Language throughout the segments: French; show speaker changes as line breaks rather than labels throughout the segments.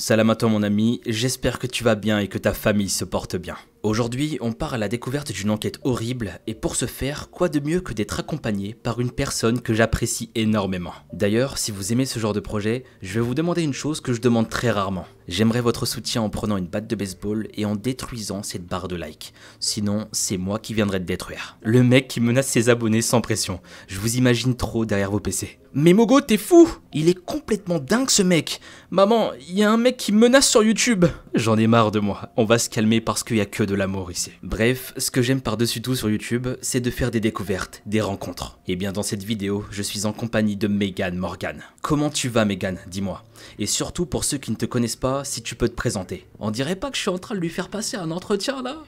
Salam à toi mon ami, j'espère que tu vas bien et que ta famille se porte bien. Aujourd'hui, on part à la découverte d'une enquête horrible et pour ce faire, quoi de mieux que d'être accompagné par une personne que j'apprécie énormément. D'ailleurs, si vous aimez ce genre de projet, je vais vous demander une chose que je demande très rarement. J'aimerais votre soutien en prenant une batte de baseball et en détruisant cette barre de like. Sinon, c'est moi qui viendrai te détruire. Le mec qui menace ses abonnés sans pression. Je vous imagine trop derrière vos PC. Mais Mogo, t'es fou Il est complètement dingue ce mec Maman, il y a un mec qui menace sur YouTube J'en ai marre de moi. On va se calmer parce qu'il y a que de l'amour ici. Bref, ce que j'aime par-dessus tout sur YouTube, c'est de faire des découvertes, des rencontres. Et bien dans cette vidéo, je suis en compagnie de Megan Morgan. Comment tu vas Megan? Dis-moi. Et surtout pour ceux qui ne te connaissent pas, si tu peux te présenter. On dirait pas que je suis en train de lui faire passer un entretien là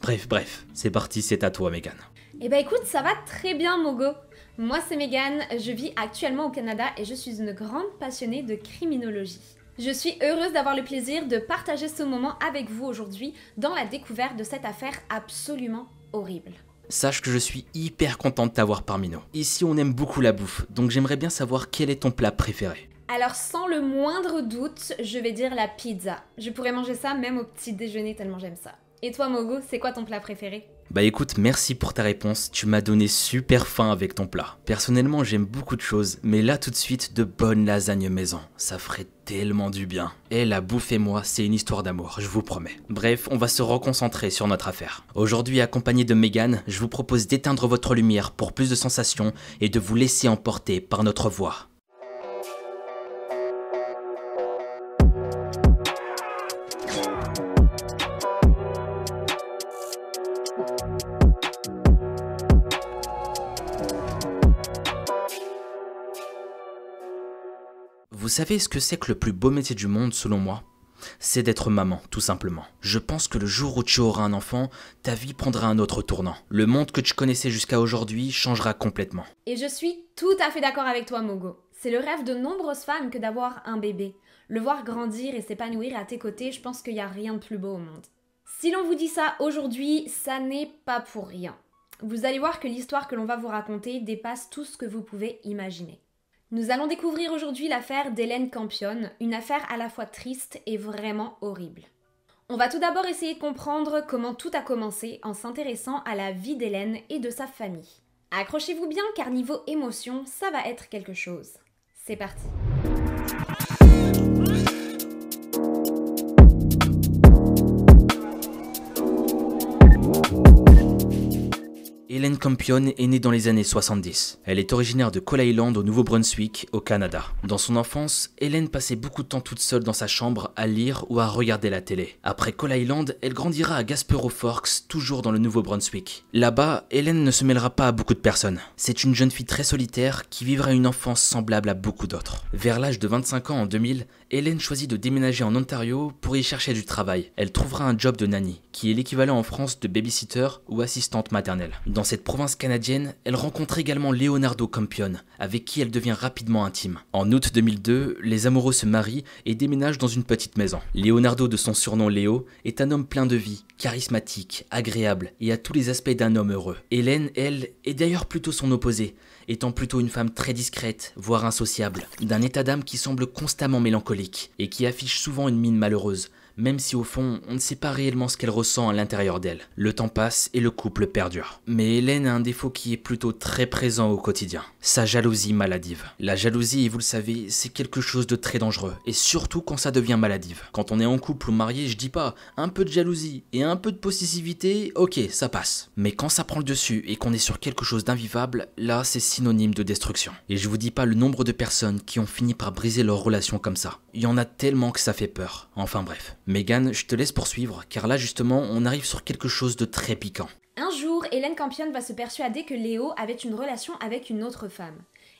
Bref, bref, c'est parti, c'est à toi Megan.
Eh ben écoute, ça va très bien Mogo. Moi c'est Megan, je vis actuellement au Canada et je suis une grande passionnée de criminologie. Je suis heureuse d'avoir le plaisir de partager ce moment avec vous aujourd'hui dans la découverte de cette affaire absolument horrible.
Sache que je suis hyper contente de t'avoir parmi nous. Ici on aime beaucoup la bouffe, donc j'aimerais bien savoir quel est ton plat préféré.
Alors sans le moindre doute, je vais dire la pizza. Je pourrais manger ça même au petit déjeuner tellement j'aime ça. Et toi Mogo, c'est quoi ton plat préféré?
Bah écoute, merci pour ta réponse, tu m'as donné super faim avec ton plat. Personnellement j'aime beaucoup de choses, mais là tout de suite de bonnes lasagnes maison, ça ferait tellement du bien. Et la bouffe et moi, c'est une histoire d'amour, je vous promets. Bref, on va se reconcentrer sur notre affaire. Aujourd'hui, accompagné de Megan, je vous propose d'éteindre votre lumière pour plus de sensations et de vous laisser emporter par notre voix. Vous savez ce que c'est que le plus beau métier du monde selon moi? C'est d'être maman, tout simplement. Je pense que le jour où tu auras un enfant, ta vie prendra un autre tournant. Le monde que tu connaissais jusqu'à aujourd'hui changera complètement.
Et je suis tout à fait d'accord avec toi, Mogo. C'est le rêve de nombreuses femmes que d'avoir un bébé. Le voir grandir et s'épanouir à tes côtés, je pense qu'il n'y a rien de plus beau au monde. Si l'on vous dit ça aujourd'hui, ça n'est pas pour rien. Vous allez voir que l'histoire que l'on va vous raconter dépasse tout ce que vous pouvez imaginer. Nous allons découvrir aujourd'hui l'affaire d'Hélène Campion, une affaire à la fois triste et vraiment horrible. On va tout d'abord essayer de comprendre comment tout a commencé en s'intéressant à la vie d'Hélène et de sa famille. Accrochez-vous bien car niveau émotion, ça va être quelque chose. C'est parti.
Hélène Campion est née dans les années 70. Elle est originaire de Cole Island au Nouveau-Brunswick, au Canada. Dans son enfance, Hélène passait beaucoup de temps toute seule dans sa chambre à lire ou à regarder la télé. Après Cole Island, elle grandira à Gaspero Forks, toujours dans le Nouveau-Brunswick. Là-bas, Hélène ne se mêlera pas à beaucoup de personnes. C'est une jeune fille très solitaire qui vivra une enfance semblable à beaucoup d'autres. Vers l'âge de 25 ans en 2000, Hélène choisit de déménager en Ontario pour y chercher du travail. Elle trouvera un job de nanny, qui est l'équivalent en France de babysitter ou assistante maternelle. Dans cette province canadienne, elle rencontre également Leonardo Campion, avec qui elle devient rapidement intime. En août 2002, les amoureux se marient et déménagent dans une petite maison. Leonardo, de son surnom Léo, est un homme plein de vie, charismatique, agréable et a tous les aspects d'un homme heureux. Hélène, elle, est d'ailleurs plutôt son opposé, étant plutôt une femme très discrète, voire insociable, d'un état d'âme qui semble constamment mélancolique et qui affiche souvent une mine malheureuse, même si au fond, on ne sait pas réellement ce qu'elle ressent à l'intérieur d'elle. Le temps passe et le couple perdure. Mais Hélène a un défaut qui est plutôt très présent au quotidien, sa jalousie maladive. La jalousie, vous le savez, c'est quelque chose de très dangereux, et surtout quand ça devient maladive. Quand on est en couple ou marié, je dis pas, un peu de jalousie et un peu de possessivité, ok, ça passe. Mais quand ça prend le dessus et qu'on est sur quelque chose d'invivable, là c'est synonyme de destruction. Et je vous dis pas le nombre de personnes qui ont fini par briser leur relation comme ça. Il y en a tellement que ça fait peur. Enfin bref. Megan, je te laisse poursuivre, car là justement, on arrive sur quelque chose de très piquant.
Un jour, Hélène Campion va se persuader que Léo avait une relation avec une autre femme.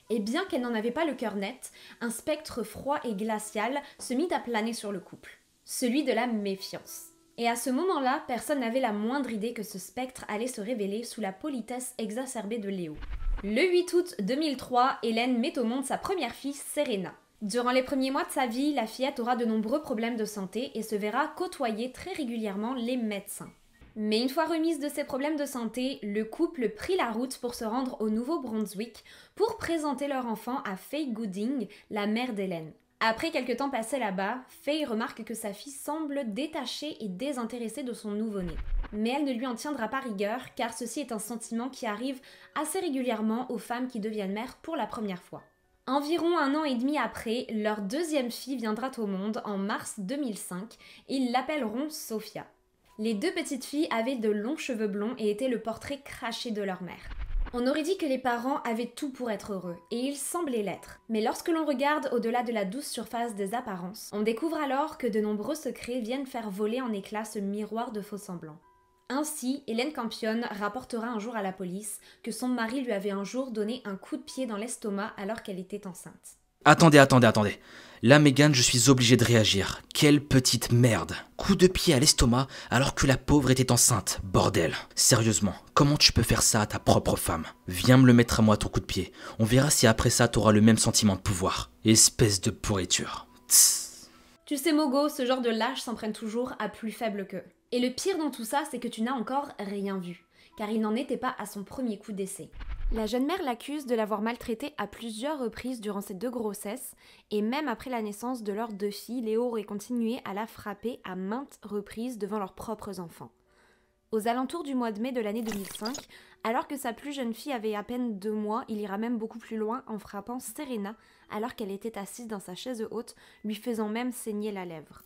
Et bien qu'elle n'en avait pas le cœur net, un spectre froid et glacial se mit à planer sur le couple, celui de la méfiance. Et à ce moment-là, personne n'avait la moindre idée que ce spectre allait se révéler sous la politesse exacerbée de Léo. Le 8 août 2003, Hélène met au monde sa première fille, Serena. Durant les premiers mois de sa vie, la fillette aura de nombreux problèmes de santé et se verra côtoyer très régulièrement les médecins. Mais une fois remise de ses problèmes de santé, le couple prit la route pour se rendre au Nouveau-Brunswick pour présenter leur enfant à Faye Gooding, la mère d'Hélène. Après quelques temps passés là-bas, Faye remarque que sa fille semble détachée et désintéressée de son nouveau-né. Mais elle ne lui en tiendra pas rigueur car ceci est un sentiment qui arrive assez régulièrement aux femmes qui deviennent mères pour la première fois. Environ un an et demi après, leur deuxième fille viendra au monde en mars 2005 ils l'appelleront Sophia. Les deux petites filles avaient de longs cheveux blonds et étaient le portrait craché de leur mère. On aurait dit que les parents avaient tout pour être heureux, et ils semblaient l'être. Mais lorsque l'on regarde au-delà de la douce surface des apparences, on découvre alors que de nombreux secrets viennent faire voler en éclats ce miroir de faux semblants. Ainsi, Hélène Campion rapportera un jour à la police que son mari lui avait un jour donné un coup de pied dans l'estomac alors qu'elle était enceinte.
Attendez, attendez, attendez. Là, Megan, je suis obligé de réagir. Quelle petite merde. Coup de pied à l'estomac alors que la pauvre était enceinte. Bordel. Sérieusement, comment tu peux faire ça à ta propre femme? Viens me le mettre à moi ton coup de pied. On verra si après ça t'auras le même sentiment de pouvoir. Espèce de pourriture.
Tu sais, Mogo, ce genre de lâche s'en prennent toujours à plus faible qu'eux. Et le pire dans tout ça, c'est que tu n'as encore rien vu, car il n'en était pas à son premier coup d'essai. La jeune mère l'accuse de l'avoir maltraité à plusieurs reprises durant ses deux grossesses, et même après la naissance de leurs deux filles, Léo aurait continué à la frapper à maintes reprises devant leurs propres enfants. Aux alentours du mois de mai de l'année 2005, alors que sa plus jeune fille avait à peine deux mois, il ira même beaucoup plus loin en frappant Serena alors qu'elle était assise dans sa chaise haute, lui faisant même saigner la lèvre.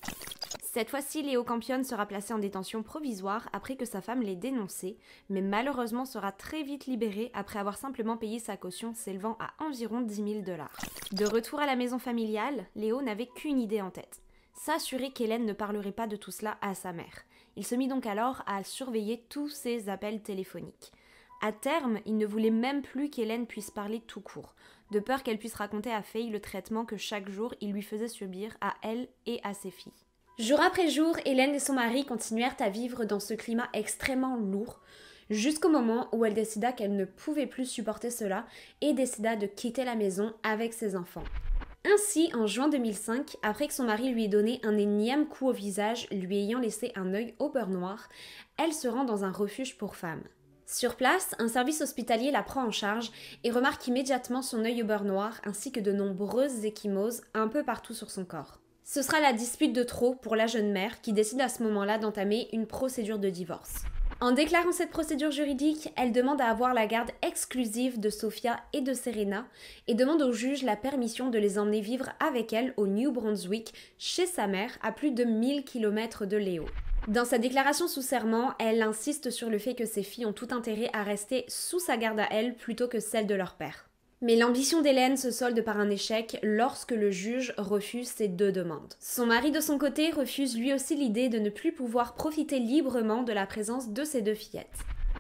Cette fois-ci, Léo Campion sera placé en détention provisoire après que sa femme l'ait dénoncé, mais malheureusement sera très vite libéré après avoir simplement payé sa caution s'élevant à environ 10 000 dollars. De retour à la maison familiale, Léo n'avait qu'une idée en tête s'assurer qu'Hélène ne parlerait pas de tout cela à sa mère. Il se mit donc alors à surveiller tous ses appels téléphoniques. À terme, il ne voulait même plus qu'Hélène puisse parler tout court, de peur qu'elle puisse raconter à Faye le traitement que chaque jour il lui faisait subir à elle et à ses filles. Jour après jour, Hélène et son mari continuèrent à vivre dans ce climat extrêmement lourd, jusqu'au moment où elle décida qu'elle ne pouvait plus supporter cela et décida de quitter la maison avec ses enfants. Ainsi, en juin 2005, après que son mari lui ait donné un énième coup au visage, lui ayant laissé un œil au beurre noir, elle se rend dans un refuge pour femmes. Sur place, un service hospitalier la prend en charge et remarque immédiatement son œil au beurre noir ainsi que de nombreuses échymoses un peu partout sur son corps. Ce sera la dispute de trop pour la jeune mère qui décide à ce moment-là d'entamer une procédure de divorce. En déclarant cette procédure juridique, elle demande à avoir la garde exclusive de Sophia et de Serena et demande au juge la permission de les emmener vivre avec elle au New Brunswick, chez sa mère, à plus de 1000 km de Léo. Dans sa déclaration sous serment, elle insiste sur le fait que ses filles ont tout intérêt à rester sous sa garde à elle plutôt que celle de leur père. Mais l'ambition d'Hélène se solde par un échec lorsque le juge refuse ses deux demandes. Son mari de son côté refuse lui aussi l'idée de ne plus pouvoir profiter librement de la présence de ses deux fillettes.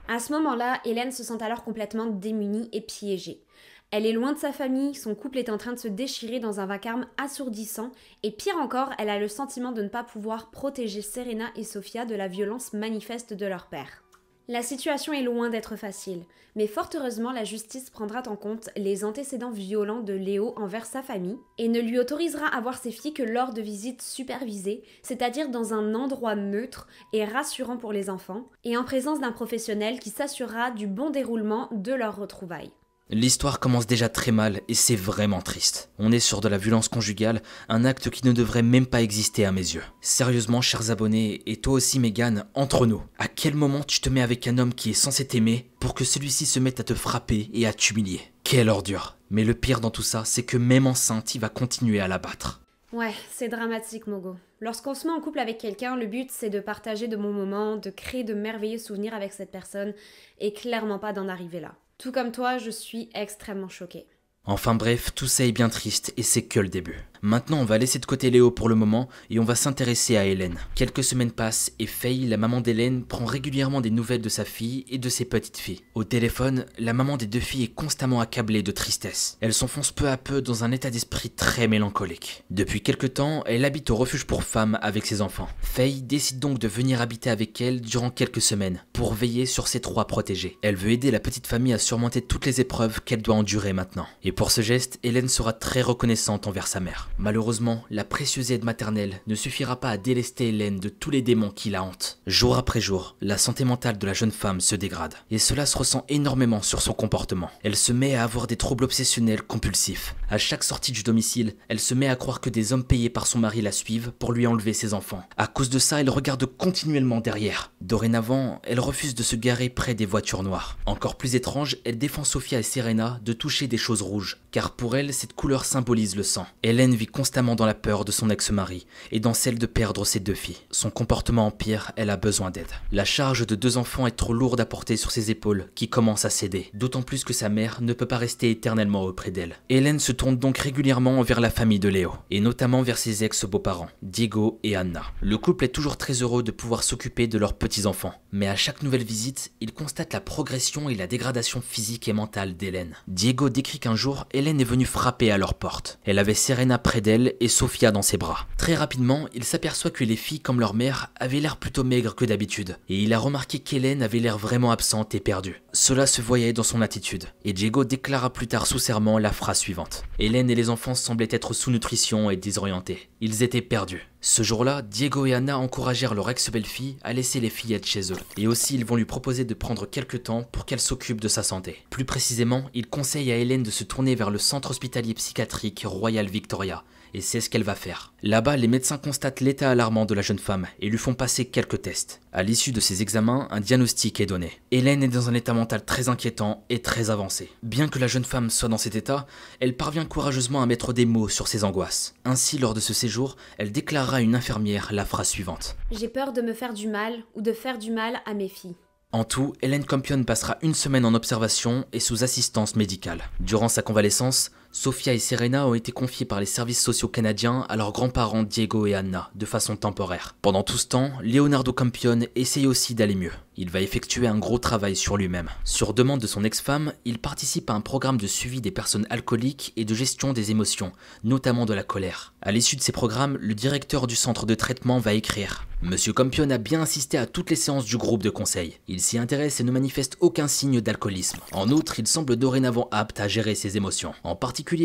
À ce moment-là, Hélène se sent alors complètement démunie et piégée. Elle est loin de sa famille, son couple est en train de se déchirer dans un vacarme assourdissant, et pire encore, elle a le sentiment de ne pas pouvoir protéger Serena et Sophia de la violence manifeste de leur père. La situation est loin d'être facile, mais fort heureusement la justice prendra en compte les antécédents violents de Léo envers sa famille et ne lui autorisera à voir ses filles que lors de visites supervisées, c'est-à-dire dans un endroit neutre et rassurant pour les enfants, et en présence d'un professionnel qui s'assurera du bon déroulement de leurs retrouvailles.
L'histoire commence déjà très mal et c'est vraiment triste. On est sur de la violence conjugale, un acte qui ne devrait même pas exister à mes yeux. Sérieusement, chers abonnés, et toi aussi Megan, entre nous, à quel moment tu te mets avec un homme qui est censé t'aimer pour que celui-ci se mette à te frapper et à t'humilier? Quelle ordure Mais le pire dans tout ça, c'est que même enceinte, il va continuer à la battre.
Ouais, c'est dramatique, Mogo. Lorsqu'on se met en couple avec quelqu'un, le but c'est de partager de bons moments, de créer de merveilleux souvenirs avec cette personne, et clairement pas d'en arriver là. Tout comme toi, je suis extrêmement choquée.
Enfin bref, tout ça est bien triste et c'est que le début. Maintenant, on va laisser de côté Léo pour le moment et on va s'intéresser à Hélène. Quelques semaines passent et Faye, la maman d'Hélène, prend régulièrement des nouvelles de sa fille et de ses petites filles. Au téléphone, la maman des deux filles est constamment accablée de tristesse. Elle s'enfonce peu à peu dans un état d'esprit très mélancolique. Depuis quelque temps, elle habite au refuge pour femmes avec ses enfants. Faye décide donc de venir habiter avec elle durant quelques semaines pour veiller sur ses trois protégés. Elle veut aider la petite famille à surmonter toutes les épreuves qu'elle doit endurer maintenant. Et pour ce geste, Hélène sera très reconnaissante envers sa mère. Malheureusement, la précieuse aide maternelle ne suffira pas à délester Hélène de tous les démons qui la hantent. Jour après jour, la santé mentale de la jeune femme se dégrade, et cela se ressent énormément sur son comportement. Elle se met à avoir des troubles obsessionnels compulsifs. À chaque sortie du domicile, elle se met à croire que des hommes payés par son mari la suivent pour lui enlever ses enfants. À cause de ça, elle regarde continuellement derrière. Dorénavant, elle refuse de se garer près des voitures noires. Encore plus étrange, elle défend Sophia et Serena de toucher des choses rouges, car pour elle, cette couleur symbolise le sang. Hélène vit constamment dans la peur de son ex-mari et dans celle de perdre ses deux filles. Son comportement empire, elle a besoin d'aide. La charge de deux enfants est trop lourde à porter sur ses épaules, qui commencent à céder, d'autant plus que sa mère ne peut pas rester éternellement auprès d'elle. Hélène se tourne donc régulièrement vers la famille de Léo, et notamment vers ses ex-beaux-parents, Diego et Anna. Le couple est toujours très heureux de pouvoir s'occuper de leurs petits-enfants, mais à chaque nouvelle visite, il constate la progression et la dégradation physique et mentale d'Hélène. Diego décrit qu'un jour, Hélène est venue frapper à leur porte. Elle avait Serena près d'elle et Sofia dans ses bras. Très rapidement, il s'aperçoit que les filles, comme leur mère, avaient l'air plutôt maigres que d'habitude, et il a remarqué qu'Hélène avait l'air vraiment absente et perdue. Cela se voyait dans son attitude, et Diego déclara plus tard sous serment la phrase suivante. Hélène et les enfants semblaient être sous nutrition et désorientés. Ils étaient perdus. Ce jour-là, Diego et Anna encouragèrent leur ex-belle-fille à laisser les fillettes chez eux. Et aussi, ils vont lui proposer de prendre quelques temps pour qu'elle s'occupe de sa santé. Plus précisément, ils conseillent à Hélène de se tourner vers le centre hospitalier psychiatrique Royal Victoria, et c'est ce qu'elle va faire. Là-bas, les médecins constatent l'état alarmant de la jeune femme et lui font passer quelques tests. À l'issue de ces examens, un diagnostic est donné. Hélène est dans un état mental très inquiétant et très avancé. Bien que la jeune femme soit dans cet état, elle parvient courageusement à mettre des mots sur ses angoisses. Ainsi, lors de ce séjour, elle déclarera à une infirmière la phrase suivante.
J'ai peur de me faire du mal ou de faire du mal à mes filles.
En tout, Hélène Campion passera une semaine en observation et sous assistance médicale. Durant sa convalescence, Sophia et Serena ont été confiées par les services sociaux canadiens à leurs grands-parents Diego et Anna, de façon temporaire. Pendant tout ce temps, Leonardo Campion essaye aussi d'aller mieux. Il va effectuer un gros travail sur lui-même. Sur demande de son ex-femme, il participe à un programme de suivi des personnes alcooliques et de gestion des émotions, notamment de la colère. À l'issue de ces programmes, le directeur du centre de traitement va écrire Monsieur Campion a bien assisté à toutes les séances du groupe de conseil. Il s'y intéresse et ne manifeste aucun signe d'alcoolisme. En outre, il semble dorénavant apte à gérer ses émotions,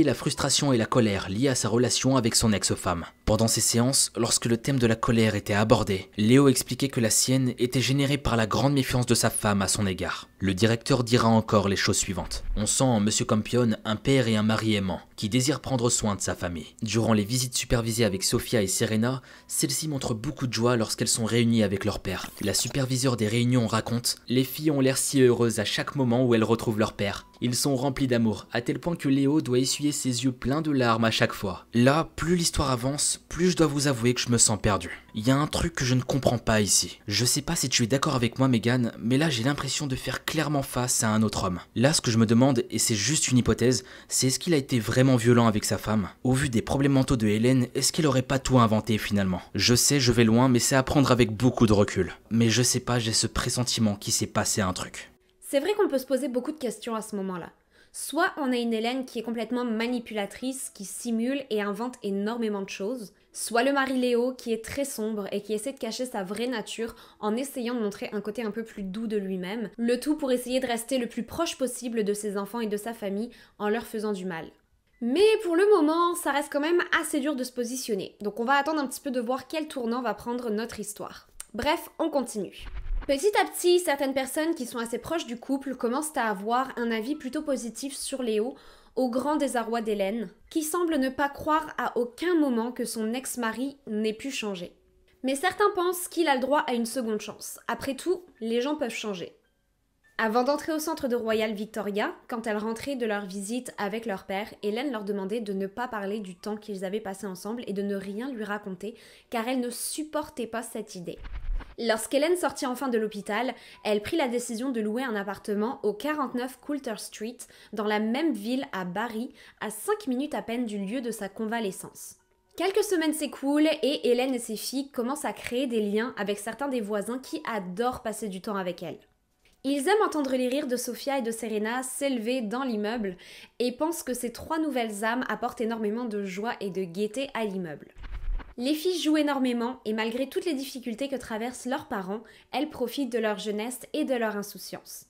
la frustration et la colère liées à sa relation avec son ex-femme. Pendant ces séances, lorsque le thème de la colère était abordé, Léo expliquait que la sienne était générée par la grande méfiance de sa femme à son égard. Le directeur dira encore les choses suivantes. On sent en Monsieur Campion un père et un mari aimant, qui désirent prendre soin de sa famille. Durant les visites supervisées avec Sophia et Serena, celles-ci montrent beaucoup de joie lorsqu'elles sont réunies avec leur père. La superviseure des réunions raconte Les filles ont l'air si heureuses à chaque moment où elles retrouvent leur père. Ils sont remplis d'amour, à tel point que Léo doit essuyer ses yeux pleins de larmes à chaque fois. Là, plus l'histoire avance, plus je dois vous avouer que je me sens perdu. Il y a un truc que je ne comprends pas ici. Je sais pas si tu es d'accord avec moi, Megan, mais là j'ai l'impression de faire clairement face à un autre homme. Là, ce que je me demande, et c'est juste une hypothèse, c'est est-ce qu'il a été vraiment violent avec sa femme? Au vu des problèmes mentaux de Hélène, est-ce qu'il aurait pas tout inventé finalement? Je sais, je vais loin, mais c'est à prendre avec beaucoup de recul. Mais je sais pas, j'ai ce pressentiment qu'il s'est passé un truc.
C'est vrai qu'on peut se poser beaucoup de questions à ce moment-là. Soit on a une Hélène qui est complètement manipulatrice, qui simule et invente énormément de choses, soit le mari Léo qui est très sombre et qui essaie de cacher sa vraie nature en essayant de montrer un côté un peu plus doux de lui-même, le tout pour essayer de rester le plus proche possible de ses enfants et de sa famille en leur faisant du mal. Mais pour le moment, ça reste quand même assez dur de se positionner, donc on va attendre un petit peu de voir quel tournant va prendre notre histoire. Bref, on continue. Petit à petit, certaines personnes qui sont assez proches du couple commencent à avoir un avis plutôt positif sur Léo, au grand désarroi d'Hélène, qui semble ne pas croire à aucun moment que son ex-mari n'ait pu changer. Mais certains pensent qu'il a le droit à une seconde chance. Après tout, les gens peuvent changer. Avant d'entrer au centre de Royal Victoria, quand elles rentraient de leur visite avec leur père, Hélène leur demandait de ne pas parler du temps qu'ils avaient passé ensemble et de ne rien lui raconter, car elle ne supportait pas cette idée. Lorsqu'Hélène sortit enfin de l'hôpital, elle prit la décision de louer un appartement au 49 Coulter Street, dans la même ville à Barry, à 5 minutes à peine du lieu de sa convalescence. Quelques semaines s'écoulent et Hélène et ses filles commencent à créer des liens avec certains des voisins qui adorent passer du temps avec elle. Ils aiment entendre les rires de Sophia et de Serena s'élever dans l'immeuble et pensent que ces trois nouvelles âmes apportent énormément de joie et de gaieté à l'immeuble. Les filles jouent énormément et malgré toutes les difficultés que traversent leurs parents, elles profitent de leur jeunesse et de leur insouciance.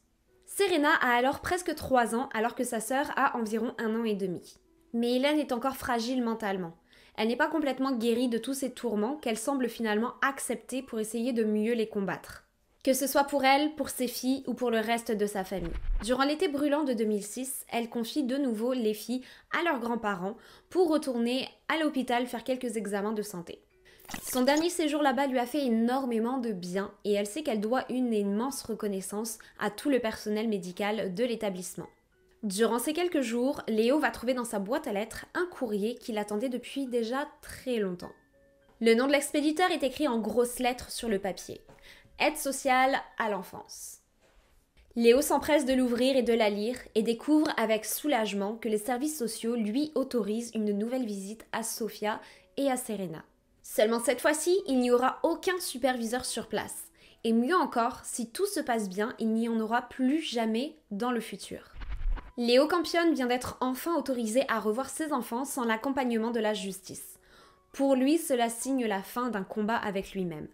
Serena a alors presque 3 ans alors que sa sœur a environ un an et demi. Mais Hélène est encore fragile mentalement. elle n'est pas complètement guérie de tous ces tourments qu'elle semble finalement accepter pour essayer de mieux les combattre. Que ce soit pour elle, pour ses filles ou pour le reste de sa famille. Durant l'été brûlant de 2006, elle confie de nouveau les filles à leurs grands-parents pour retourner à l'hôpital faire quelques examens de santé. Son dernier séjour là-bas lui a fait énormément de bien et elle sait qu'elle doit une immense reconnaissance à tout le personnel médical de l'établissement. Durant ces quelques jours, Léo va trouver dans sa boîte à lettres un courrier qu'il attendait depuis déjà très longtemps. Le nom de l'expéditeur est écrit en grosses lettres sur le papier. Aide sociale à l'enfance. Léo s'empresse de l'ouvrir et de la lire et découvre avec soulagement que les services sociaux lui autorisent une nouvelle visite à Sofia et à Serena. Seulement cette fois-ci, il n'y aura aucun superviseur sur place. Et mieux encore, si tout se passe bien, il n'y en aura plus jamais dans le futur. Léo Campion vient d'être enfin autorisé à revoir ses enfants sans l'accompagnement de la justice. Pour lui, cela signe la fin d'un combat avec lui-même.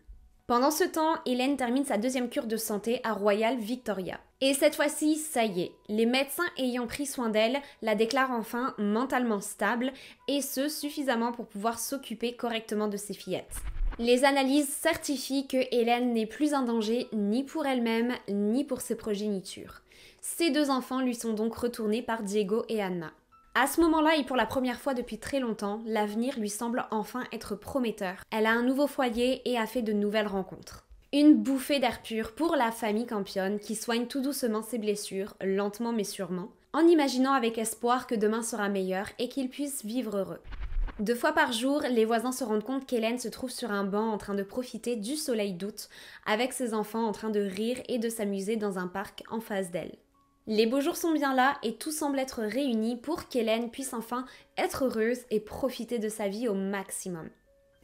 Pendant ce temps, Hélène termine sa deuxième cure de santé à Royal Victoria. Et cette fois-ci, ça y est, les médecins ayant pris soin d'elle la déclarent enfin mentalement stable, et ce suffisamment pour pouvoir s'occuper correctement de ses fillettes. Les analyses certifient que Hélène n'est plus un danger ni pour elle-même ni pour ses progénitures. Ses deux enfants lui sont donc retournés par Diego et Anna. À ce moment-là et pour la première fois depuis très longtemps, l'avenir lui semble enfin être prometteur. Elle a un nouveau foyer et a fait de nouvelles rencontres. Une bouffée d'air pur pour la famille Campion qui soigne tout doucement ses blessures, lentement mais sûrement, en imaginant avec espoir que demain sera meilleur et qu'ils puissent vivre heureux. Deux fois par jour, les voisins se rendent compte qu'Hélène se trouve sur un banc en train de profiter du soleil d'août, avec ses enfants en train de rire et de s'amuser dans un parc en face d'elle. Les beaux jours sont bien là et tout semble être réuni pour qu'Hélène puisse enfin être heureuse et profiter de sa vie au maximum.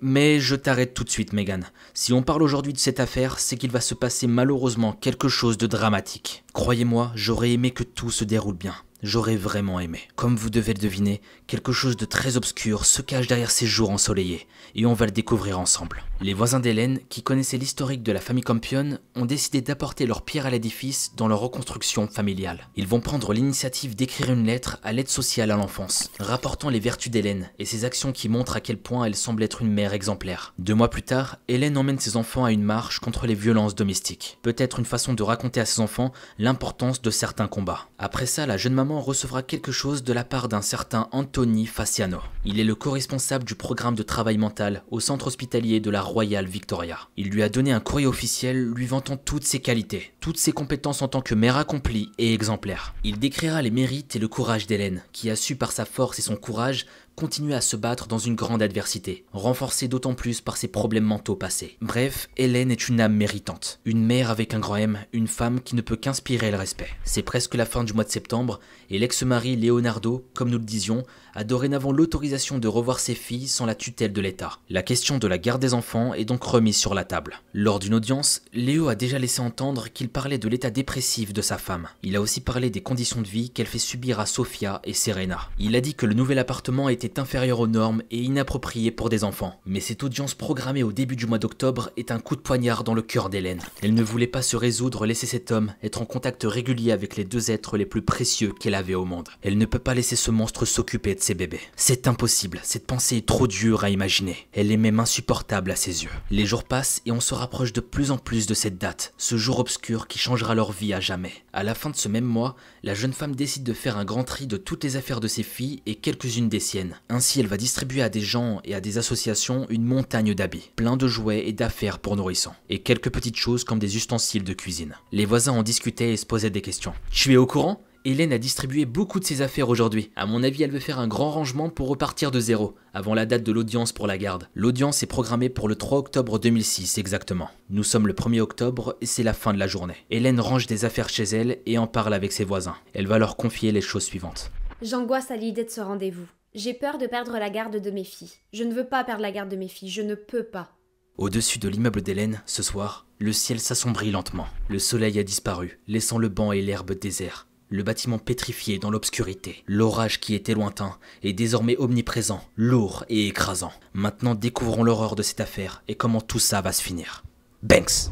Mais je t'arrête tout de suite, Megan. Si on parle aujourd'hui de cette affaire, c'est qu'il va se passer malheureusement quelque chose de dramatique. Croyez-moi, j'aurais aimé que tout se déroule bien. J'aurais vraiment aimé. Comme vous devez le deviner, quelque chose de très obscur se cache derrière ces jours ensoleillés, et on va le découvrir ensemble. Les voisins d'Hélène, qui connaissaient l'historique de la famille Campion, ont décidé d'apporter leur pierre à l'édifice dans leur reconstruction familiale. Ils vont prendre l'initiative d'écrire une lettre à l'aide sociale à l'enfance, rapportant les vertus d'Hélène et ses actions qui montrent à quel point elle semble être une mère exemplaire. Deux mois plus tard, Hélène emmène ses enfants à une marche contre les violences domestiques. Peut-être une façon de raconter à ses enfants l'importance de certains combats. Après ça, la jeune maman recevra quelque chose de la part d'un certain Anthony Faciano. Il est le co-responsable du programme de travail mental au centre hospitalier de la Royal Victoria. Il lui a donné un courrier officiel lui vantant toutes ses qualités, toutes ses compétences en tant que mère accomplie et exemplaire. Il décrira les mérites et le courage d'Hélène, qui a su par sa force et son courage continuer à se battre dans une grande adversité, renforcée d'autant plus par ses problèmes mentaux passés. Bref, Hélène est une âme méritante, une mère avec un grand M, une femme qui ne peut qu'inspirer le respect. C'est presque la fin du mois de septembre, et l'ex-mari Leonardo, comme nous le disions, a dorénavant l'autorisation de revoir ses filles sans la tutelle de l'État. La question de la garde des enfants est donc remise sur la table. Lors d'une audience, Léo a déjà laissé entendre qu'il parlait de l'état dépressif de sa femme. Il a aussi parlé des conditions de vie qu'elle fait subir à Sofia et Serena. Il a dit que le nouvel appartement était inférieur aux normes et inapproprié pour des enfants. Mais cette audience programmée au début du mois d'octobre est un coup de poignard dans le cœur d'Hélène. Elle ne voulait pas se résoudre laisser cet homme être en contact régulier avec les deux êtres les plus précieux qu'elle avait au monde. Elle ne peut pas laisser ce monstre s'occuper de ses bébés. C'est impossible, cette pensée est trop dure à imaginer. Elle est même insupportable à ses yeux. Les jours passent et on se rapproche de plus en plus de cette date, ce jour obscur qui changera leur vie à jamais. À la fin de ce même mois, la jeune femme décide de faire un grand tri de toutes les affaires de ses filles et quelques-unes des siennes. Ainsi, elle va distribuer à des gens et à des associations une montagne d'habits, plein de jouets et d'affaires pour nourrissons, et quelques petites choses comme des ustensiles de cuisine. Les voisins en discutaient et se posaient des questions. Tu es au courant? Hélène a distribué beaucoup de ses affaires aujourd'hui. À mon avis, elle veut faire un grand rangement pour repartir de zéro, avant la date de l'audience pour la garde. L'audience est programmée pour le 3 octobre 2006 exactement. Nous sommes le 1er octobre et c'est la fin de la journée. Hélène range des affaires chez elle et en parle avec ses voisins. Elle va leur confier les choses suivantes.
J'angoisse à l'idée de ce rendez-vous. J'ai peur de perdre la garde de mes filles. Je ne veux pas perdre la garde de mes filles, je ne peux pas.
Au-dessus de l'immeuble d'Hélène, ce soir, le ciel s'assombrit lentement. Le soleil a disparu, laissant le banc et l'herbe désert le bâtiment pétrifié dans l'obscurité. L'orage qui était lointain est désormais omniprésent, lourd et écrasant. Maintenant découvrons l'horreur de cette affaire et comment tout ça va se finir. Banks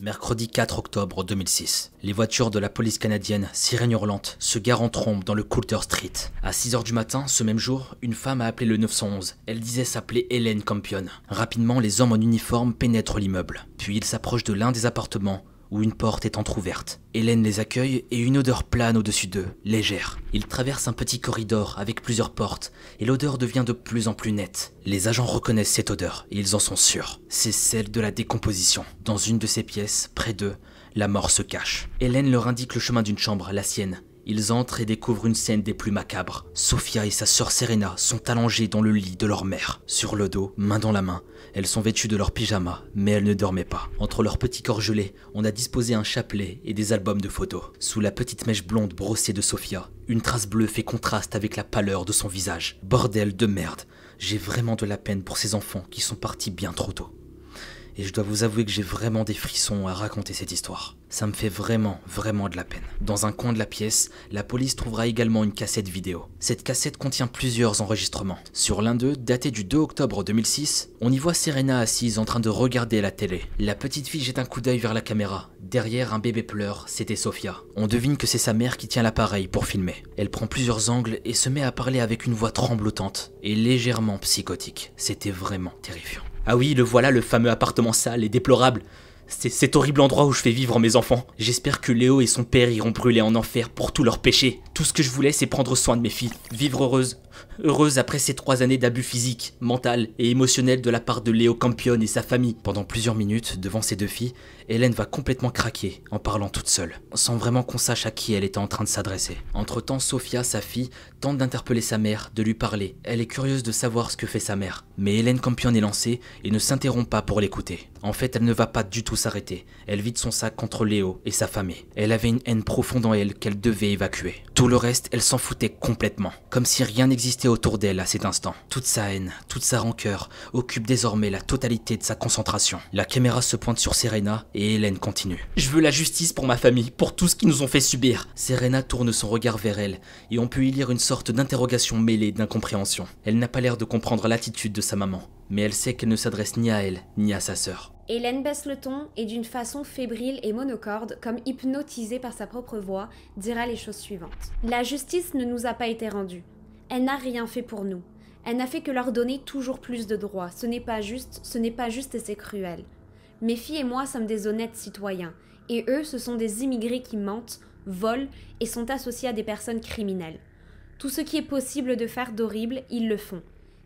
mercredi 4 octobre 2006. Les voitures de la police canadienne, sirène hurlante, se garent en dans le Coulter Street. À 6h du matin, ce même jour, une femme a appelé le 911. Elle disait s'appeler Hélène Campion. Rapidement, les hommes en uniforme pénètrent l'immeuble. Puis ils s'approchent de l'un des appartements où une porte est entr'ouverte. Hélène les accueille et une odeur plane au-dessus d'eux, légère. Ils traversent un petit corridor avec plusieurs portes et l'odeur devient de plus en plus nette. Les agents reconnaissent cette odeur et ils en sont sûrs. C'est celle de la décomposition. Dans une de ces pièces, près d'eux, la mort se cache. Hélène leur indique le chemin d'une chambre, la sienne. Ils entrent et découvrent une scène des plus macabres. Sophia et sa sœur Serena sont allongées dans le lit de leur mère. Sur le dos, main dans la main, elles sont vêtues de leur pyjama, mais elles ne dormaient pas. Entre leurs petits corps gelés, on a disposé un chapelet et des albums de photos. Sous la petite mèche blonde brossée de Sophia, une trace bleue fait contraste avec la pâleur de son visage. Bordel de merde. J'ai vraiment de la peine pour ces enfants qui sont partis bien trop tôt et je dois vous avouer que j'ai vraiment des frissons à raconter cette histoire. Ça me fait vraiment, vraiment de la peine. Dans un coin de la pièce, la police trouvera également une cassette vidéo. Cette cassette contient plusieurs enregistrements. Sur l'un d'eux, daté du 2 octobre 2006, on y voit Serena assise en train de regarder la télé. La petite fille jette un coup d'œil vers la caméra. Derrière, un bébé pleure, c'était Sophia. On devine que c'est sa mère qui tient l'appareil pour filmer. Elle prend plusieurs angles et se met à parler avec une voix tremblotante et légèrement psychotique. C'était vraiment terrifiant. Ah oui, le voilà, le fameux appartement sale et déplorable. C'est cet horrible endroit où je fais vivre mes enfants. J'espère que Léo et son père iront brûler en enfer pour tous leurs péchés. Tout ce que je voulais, c'est prendre soin de mes filles, vivre heureuse, heureuse après ces trois années d'abus physique, mental et émotionnel de la part de Léo Campion et sa famille. Pendant plusieurs minutes, devant ses deux filles, Hélène va complètement craquer en parlant toute seule, sans vraiment qu'on sache à qui elle était en train de s'adresser. Entre-temps, Sophia, sa fille, tente d'interpeller sa mère, de lui parler. Elle est curieuse de savoir ce que fait sa mère. Mais Hélène Campion est lancée et ne s'interrompt pas pour l'écouter. En fait, elle ne va pas du tout s'arrêter. Elle vide son sac contre Léo et sa famille. Elle avait une haine profonde en elle qu'elle devait évacuer. Tout le reste, elle s'en foutait complètement, comme si rien n'existait autour d'elle à cet instant. Toute sa haine, toute sa rancœur occupe désormais la totalité de sa concentration. La caméra se pointe sur Serena et Hélène continue. Je veux la justice pour ma famille, pour tout ce qu'ils nous ont fait subir. Serena tourne son regard vers elle et on peut y lire une sorte d'interrogation mêlée d'incompréhension. Elle n'a pas l'air de comprendre l'attitude de sa maman mais elle sait qu'elle ne s'adresse ni à elle, ni à sa sœur.
Hélène baisse le ton et d'une façon fébrile et monocorde, comme hypnotisée par sa propre voix, dira les choses suivantes. La justice ne nous a pas été rendue. Elle n'a rien fait pour nous. Elle n'a fait que leur donner toujours plus de droits. Ce n'est pas juste, ce n'est pas juste et c'est cruel. Mes filles et moi sommes des honnêtes citoyens, et eux, ce sont des immigrés qui mentent, volent et sont associés à des personnes criminelles. Tout ce qui est possible de faire d'horrible, ils le font.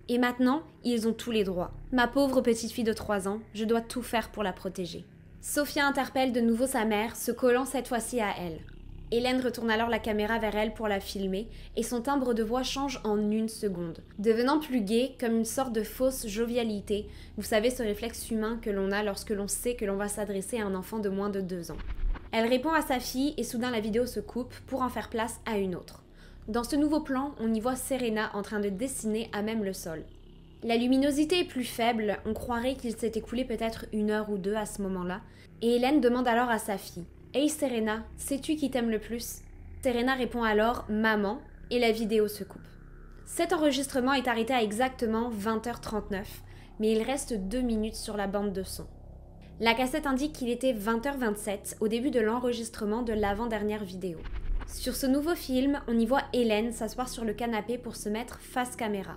Et maintenant, ils ont tous les droits. Ma pauvre petite fille de 3 ans, je dois tout faire pour la protéger. Sophia interpelle de nouveau sa mère, se collant cette fois-ci à elle. Hélène retourne alors la caméra vers elle pour la filmer, et son timbre de voix change en une seconde, devenant plus gai, comme une sorte de fausse jovialité, vous savez ce réflexe humain que l'on a lorsque l'on sait que l'on va s'adresser à un enfant de moins de 2 ans. Elle répond à sa fille et soudain la vidéo se coupe pour en faire place à une autre. Dans ce nouveau plan, on y voit Serena en train de dessiner à même le sol. La luminosité est plus faible, on croirait qu'il s'est écoulé peut-être une heure ou deux à ce moment-là, et Hélène demande alors à sa fille Hey Serena, sais-tu qui t'aime le plus? Serena répond alors Maman, et la vidéo se coupe. Cet enregistrement est arrêté à exactement 20h39, mais il reste deux minutes sur la bande de son. La cassette indique qu'il était 20h27 au début de l'enregistrement de l'avant-dernière vidéo. Sur ce nouveau film, on y voit Hélène s'asseoir sur le canapé pour se mettre face caméra.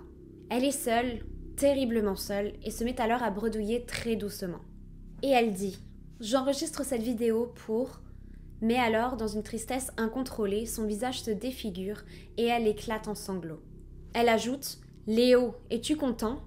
Elle est seule, terriblement seule, et se met alors à bredouiller très doucement. Et elle dit J'enregistre cette vidéo pour. Mais alors, dans une tristesse incontrôlée, son visage se défigure et elle éclate en sanglots. Elle ajoute Léo, es-tu content?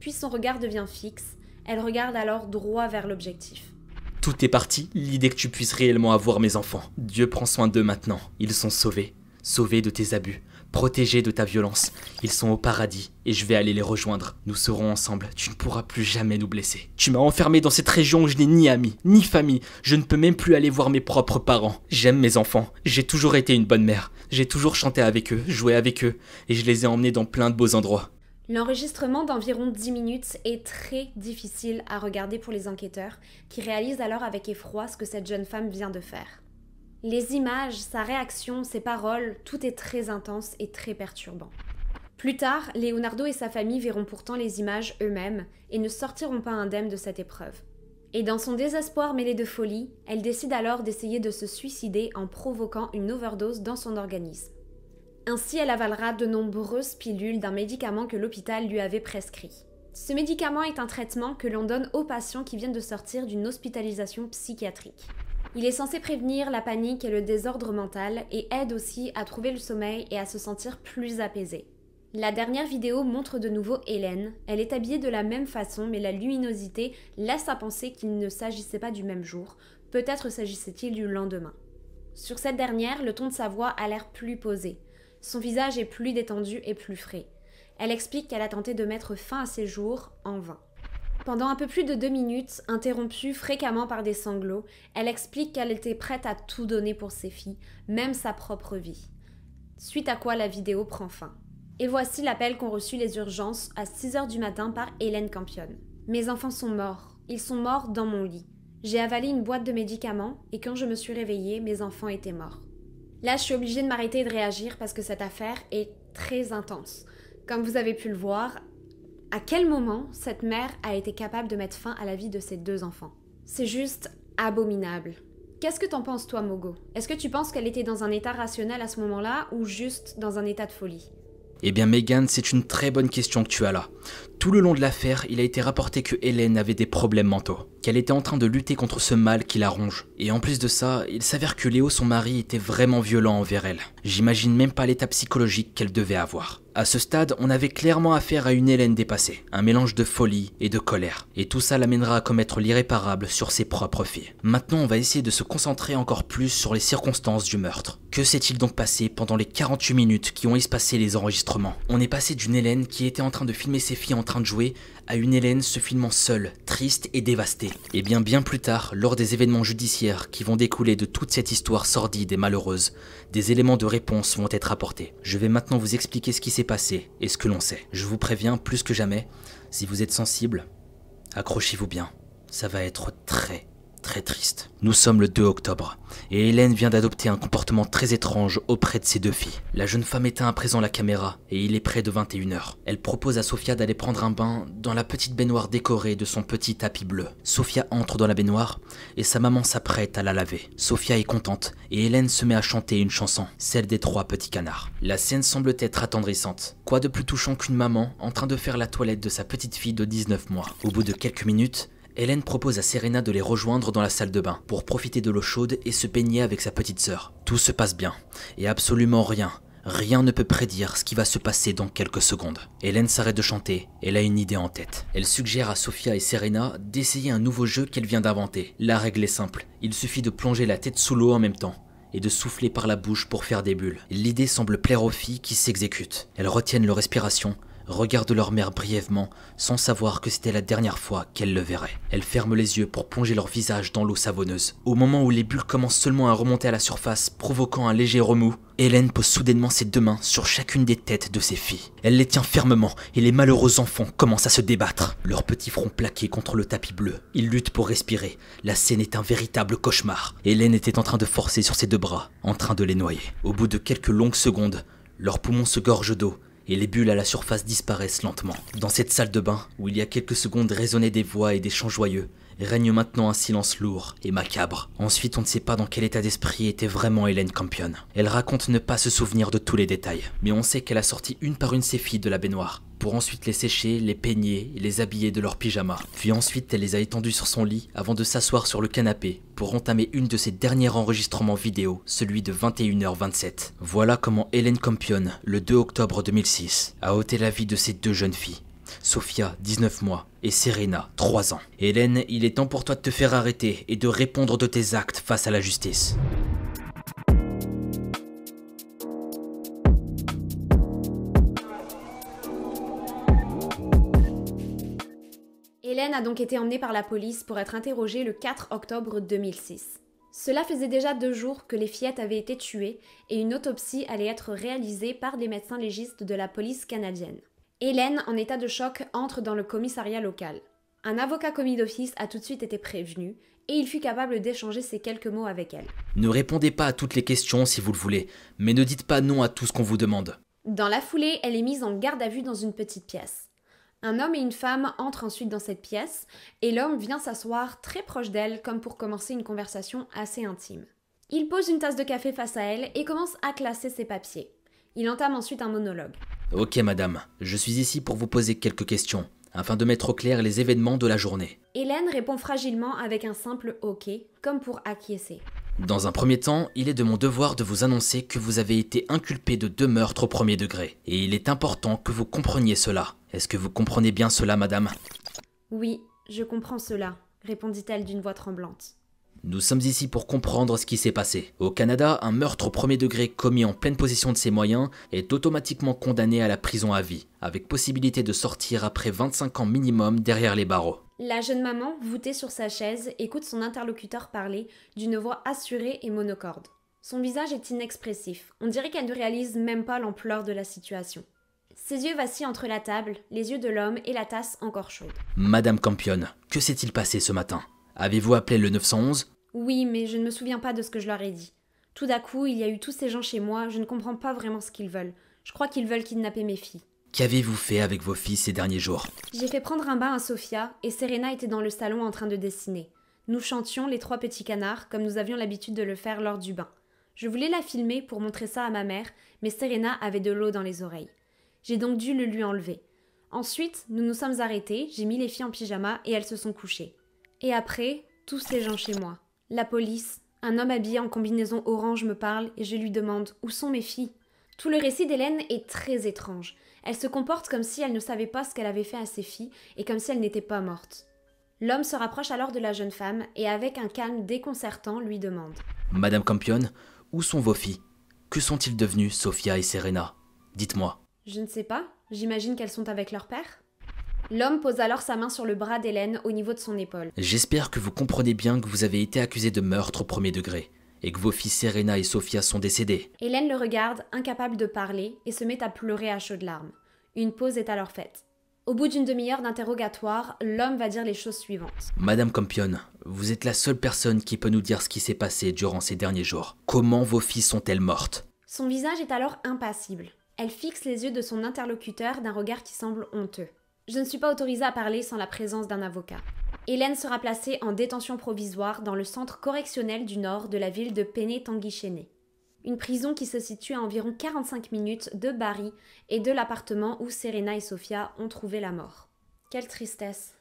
Puis son regard devient fixe. Elle regarde alors droit vers l'objectif.
Tout est parti, l'idée que tu puisses réellement avoir mes enfants. Dieu prend soin d'eux maintenant. Ils sont sauvés. Sauvés de tes abus. Protégés de ta violence. Ils sont au paradis et je vais aller les rejoindre. Nous serons ensemble. Tu ne pourras plus jamais nous blesser. Tu m'as enfermé dans cette région où je n'ai ni amis, ni famille. Je ne peux même plus aller voir mes propres parents. J'aime mes enfants. J'ai toujours été une bonne mère. J'ai toujours chanté avec eux, joué avec eux, et je les ai emmenés dans plein de beaux endroits.
L'enregistrement d'environ 10 minutes est très difficile à regarder pour les enquêteurs, qui réalisent alors avec effroi ce que cette jeune femme vient de faire. Les images, sa réaction, ses paroles, tout est très intense et très perturbant. Plus tard, Leonardo et sa famille verront pourtant les images eux-mêmes et ne sortiront pas indemnes de cette épreuve. Et dans son désespoir mêlé de folie, elle décide alors d'essayer de se suicider en provoquant une overdose dans son organisme. Ainsi, elle avalera de nombreuses pilules d'un médicament que l'hôpital lui avait prescrit. Ce médicament est un traitement que l'on donne aux patients qui viennent de sortir d'une hospitalisation psychiatrique. Il est censé prévenir la panique et le désordre mental et aide aussi à trouver le sommeil et à se sentir plus apaisé. La dernière vidéo montre de nouveau Hélène. Elle est habillée de la même façon, mais la luminosité laisse à penser qu'il ne s'agissait pas du même jour. Peut-être s'agissait-il du lendemain. Sur cette dernière, le ton de sa voix a l'air plus posé. Son visage est plus détendu et plus frais. Elle explique qu'elle a tenté de mettre fin à ses jours en vain. Pendant un peu plus de deux minutes, interrompue fréquemment par des sanglots, elle explique qu'elle était prête à tout donner pour ses filles, même sa propre vie. Suite à quoi la vidéo prend fin. Et voici l'appel qu'ont reçu les urgences à 6h du matin par Hélène Campion. Mes enfants sont morts. Ils sont morts dans mon lit. J'ai avalé une boîte de médicaments et quand je me suis réveillée, mes enfants étaient morts. Là, je suis obligée de m'arrêter et de réagir parce que cette affaire est très intense. Comme vous avez pu le voir, à quel moment cette mère a été capable de mettre fin à la vie de ses deux enfants? C'est juste abominable. Qu'est-ce que t'en penses toi, Mogo? Est-ce que tu penses qu'elle était dans un état rationnel à ce moment-là ou juste dans un état de folie?
Eh bien Megan, c'est une très bonne question que tu as là. Tout le long de l'affaire, il a été rapporté que Hélène avait des problèmes mentaux, qu'elle était en train de lutter contre ce mal qui la ronge. Et en plus de ça, il s'avère que Léo, son mari, était vraiment violent envers elle. J'imagine même pas l'état psychologique qu'elle devait avoir. À ce stade, on avait clairement affaire à une Hélène dépassée, un mélange de folie et de colère. Et tout ça l'amènera à commettre l'irréparable sur ses propres filles. Maintenant, on va essayer de se concentrer encore plus sur les circonstances du meurtre. Que s'est-il donc passé pendant les 48 minutes qui ont espacé les enregistrements? On est passé d'une Hélène qui était en train de filmer ses filles en train de jouer à une Hélène se filmant seule, triste et dévastée. Et bien bien plus tard, lors des événements judiciaires qui vont découler de toute cette histoire sordide et malheureuse, des éléments de réponse vont être apportés. Je vais maintenant vous expliquer ce qui s'est passé et ce que l'on sait. Je vous préviens plus que jamais, si vous êtes sensible, accrochez-vous bien. Ça va être très très triste. Nous sommes le 2 octobre, et Hélène vient d'adopter un comportement très étrange auprès de ses deux filles. La jeune femme éteint à présent la caméra, et il est près de 21h. Elle propose à Sophia d'aller prendre un bain dans la petite baignoire décorée de son petit tapis bleu. Sophia entre dans la baignoire, et sa maman s'apprête à la laver. Sophia est contente, et Hélène se met à chanter une chanson, celle des trois petits canards. La scène semble être attendrissante. Quoi de plus touchant qu'une maman en train de faire la toilette de sa petite fille de 19 mois? Au bout de quelques minutes, Hélène propose à Serena de les rejoindre dans la salle de bain pour profiter de l'eau chaude et se baigner avec sa petite sœur. Tout se passe bien, et absolument rien, rien ne peut prédire ce qui va se passer dans quelques secondes. Hélène s'arrête de chanter, elle a une idée en tête. Elle suggère à Sophia et Serena d'essayer un nouveau jeu qu'elle vient d'inventer. La règle est simple, il suffit de plonger la tête sous l'eau en même temps et de souffler par la bouche pour faire des bulles. L'idée semble plaire aux filles qui s'exécutent. Elles retiennent leur respiration, regarde leur mère brièvement, sans savoir que c'était la dernière fois qu'elle le verrait. Elles ferment les yeux pour plonger leur visage dans l'eau savonneuse. Au moment où les bulles commencent seulement à remonter à la surface, provoquant un léger remous, Hélène pose soudainement ses deux mains sur chacune des têtes de ses filles. Elle les tient fermement et les malheureux enfants commencent à se débattre, leurs petits fronts plaqués contre le tapis bleu. Ils luttent pour respirer. La scène est un véritable cauchemar. Hélène était en train de forcer sur ses deux bras, en train de les noyer. Au bout de quelques longues secondes, leurs poumons se gorgent d'eau et les bulles à la surface disparaissent lentement. Dans cette salle de bain, où il y a quelques secondes résonnaient des voix et des chants joyeux, règne maintenant un silence lourd et macabre. Ensuite, on ne sait pas dans quel état d'esprit était vraiment Hélène Campion. Elle raconte ne pas se souvenir de tous les détails, mais on sait qu'elle a sorti une par une ses filles de la baignoire, pour ensuite les sécher, les peigner et les habiller de leur pyjama. Puis ensuite, elle les a étendues sur son lit avant de s'asseoir sur le canapé pour entamer une de ses derniers enregistrements vidéo, celui de 21h27. Voilà comment Hélène Campion, le 2 octobre 2006, a ôté la vie de ses deux jeunes filles. Sophia, 19 mois, et Serena, 3 ans. Hélène, il est temps pour toi de te faire arrêter et de répondre de tes actes face à la justice.
Hélène a donc été emmenée par la police pour être interrogée le 4 octobre 2006. Cela faisait déjà deux jours que les fillettes avaient été tuées et une autopsie allait être réalisée par des médecins légistes de la police canadienne. Hélène, en état de choc, entre dans le commissariat local. Un avocat commis d'office a tout de suite été prévenu et il fut capable d'échanger ces quelques mots avec elle.
Ne répondez pas à toutes les questions si vous le voulez, mais ne dites pas non à tout ce qu'on vous demande.
Dans la foulée, elle est mise en garde à vue dans une petite pièce. Un homme et une femme entrent ensuite dans cette pièce et l'homme vient s'asseoir très proche d'elle comme pour commencer une conversation assez intime. Il pose une tasse de café face à elle et commence à classer ses papiers. Il entame ensuite un monologue.
Ok madame, je suis ici pour vous poser quelques questions, afin de mettre au clair les événements de la journée.
Hélène répond fragilement avec un simple ok, comme pour acquiescer.
Dans un premier temps, il est de mon devoir de vous annoncer que vous avez été inculpé de deux meurtres au premier degré, et il est important que vous compreniez cela. Est-ce que vous comprenez bien cela, madame?
Oui, je comprends cela, répondit-elle d'une voix tremblante.
Nous sommes ici pour comprendre ce qui s'est passé. Au Canada, un meurtre au premier degré commis en pleine possession de ses moyens est automatiquement condamné à la prison à vie, avec possibilité de sortir après 25 ans minimum derrière les barreaux.
La jeune maman, voûtée sur sa chaise, écoute son interlocuteur parler d'une voix assurée et monocorde. Son visage est inexpressif. On dirait qu'elle ne réalise même pas l'ampleur de la situation. Ses yeux vacillent entre la table, les yeux de l'homme et la tasse encore chaude.
Madame Campion, que s'est-il passé ce matin? Avez-vous appelé le 911
Oui, mais je ne me souviens pas de ce que je leur ai dit. Tout d'un coup, il y a eu tous ces gens chez moi, je ne comprends pas vraiment ce qu'ils veulent. Je crois qu'ils veulent kidnapper mes filles.
Qu'avez-vous fait avec vos filles ces derniers jours?
J'ai fait prendre un bain à Sofia et Serena était dans le salon en train de dessiner. Nous chantions les trois petits canards comme nous avions l'habitude de le faire lors du bain. Je voulais la filmer pour montrer ça à ma mère, mais Serena avait de l'eau dans les oreilles. J'ai donc dû le lui enlever. Ensuite, nous nous sommes arrêtés, j'ai mis les filles en pyjama et elles se sont couchées. Et après, tous ces gens chez moi. La police, un homme habillé en combinaison orange me parle et je lui demande Où sont mes filles? Tout le récit d'Hélène est très étrange. Elle se comporte comme si elle ne savait pas ce qu'elle avait fait à ses filles et comme si elle n'était pas morte. L'homme se rapproche alors de la jeune femme et avec un calme déconcertant lui demande
Madame Campion, où sont vos filles? Que sont-ils devenus, Sophia et Serena? Dites-moi.
Je ne sais pas, j'imagine qu'elles sont avec leur père L'homme pose alors sa main sur le bras d'Hélène au niveau de son épaule.
J'espère que vous comprenez bien que vous avez été accusé de meurtre au premier degré et que vos filles Serena et Sophia sont décédées.
Hélène le regarde, incapable de parler, et se met à pleurer à chaudes larmes. Une pause est alors faite. Au bout d'une demi-heure d'interrogatoire, l'homme va dire les choses suivantes.
Madame Campion, vous êtes la seule personne qui peut nous dire ce qui s'est passé durant ces derniers jours. Comment vos filles sont-elles mortes?
Son visage est alors impassible. Elle fixe les yeux de son interlocuteur d'un regard qui semble honteux. Je ne suis pas autorisée à parler sans la présence d'un avocat. Hélène sera placée en détention provisoire dans le centre correctionnel du nord de la ville de Péné-Tanguy-Chéné. Une prison qui se situe à environ 45 minutes de Bari et de l'appartement où Serena et Sofia ont trouvé la mort. Quelle tristesse.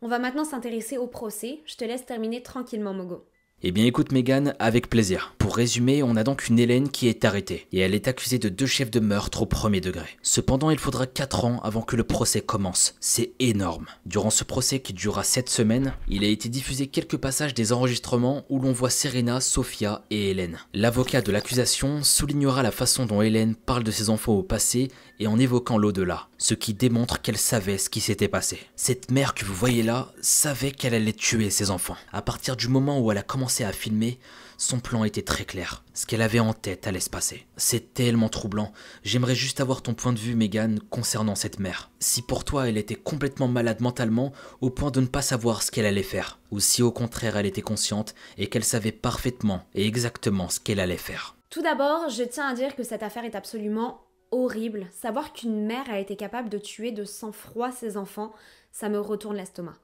On va maintenant s'intéresser au procès. Je te laisse terminer tranquillement, Mogo.
Eh bien écoute Megan, avec plaisir. Pour résumer, on a donc une Hélène qui est arrêtée, et elle est accusée de deux chefs de meurtre au premier degré. Cependant, il faudra 4 ans avant que le procès commence. C'est énorme. Durant ce procès qui durera 7 semaines, il a été diffusé quelques passages des enregistrements où l'on voit Serena, Sophia et Hélène. L'avocat de l'accusation soulignera la façon dont Hélène parle de ses enfants au passé et en évoquant l'au-delà, ce qui démontre qu'elle savait ce qui s'était passé. Cette mère que vous voyez là savait qu'elle allait tuer ses enfants. À partir du moment où elle a commencé à filmer, son plan était très clair. Ce qu'elle avait en tête allait se passer. C'est tellement troublant. J'aimerais juste avoir ton point de vue, Megan, concernant cette mère. Si pour toi elle était complètement malade mentalement, au point de ne pas savoir ce qu'elle allait faire, ou si au contraire elle était consciente et qu'elle savait parfaitement et exactement ce qu'elle allait faire.
Tout d'abord, je tiens à dire que cette affaire est absolument horrible. Savoir qu'une mère a été capable de tuer de sang-froid ses enfants, ça me retourne l'estomac.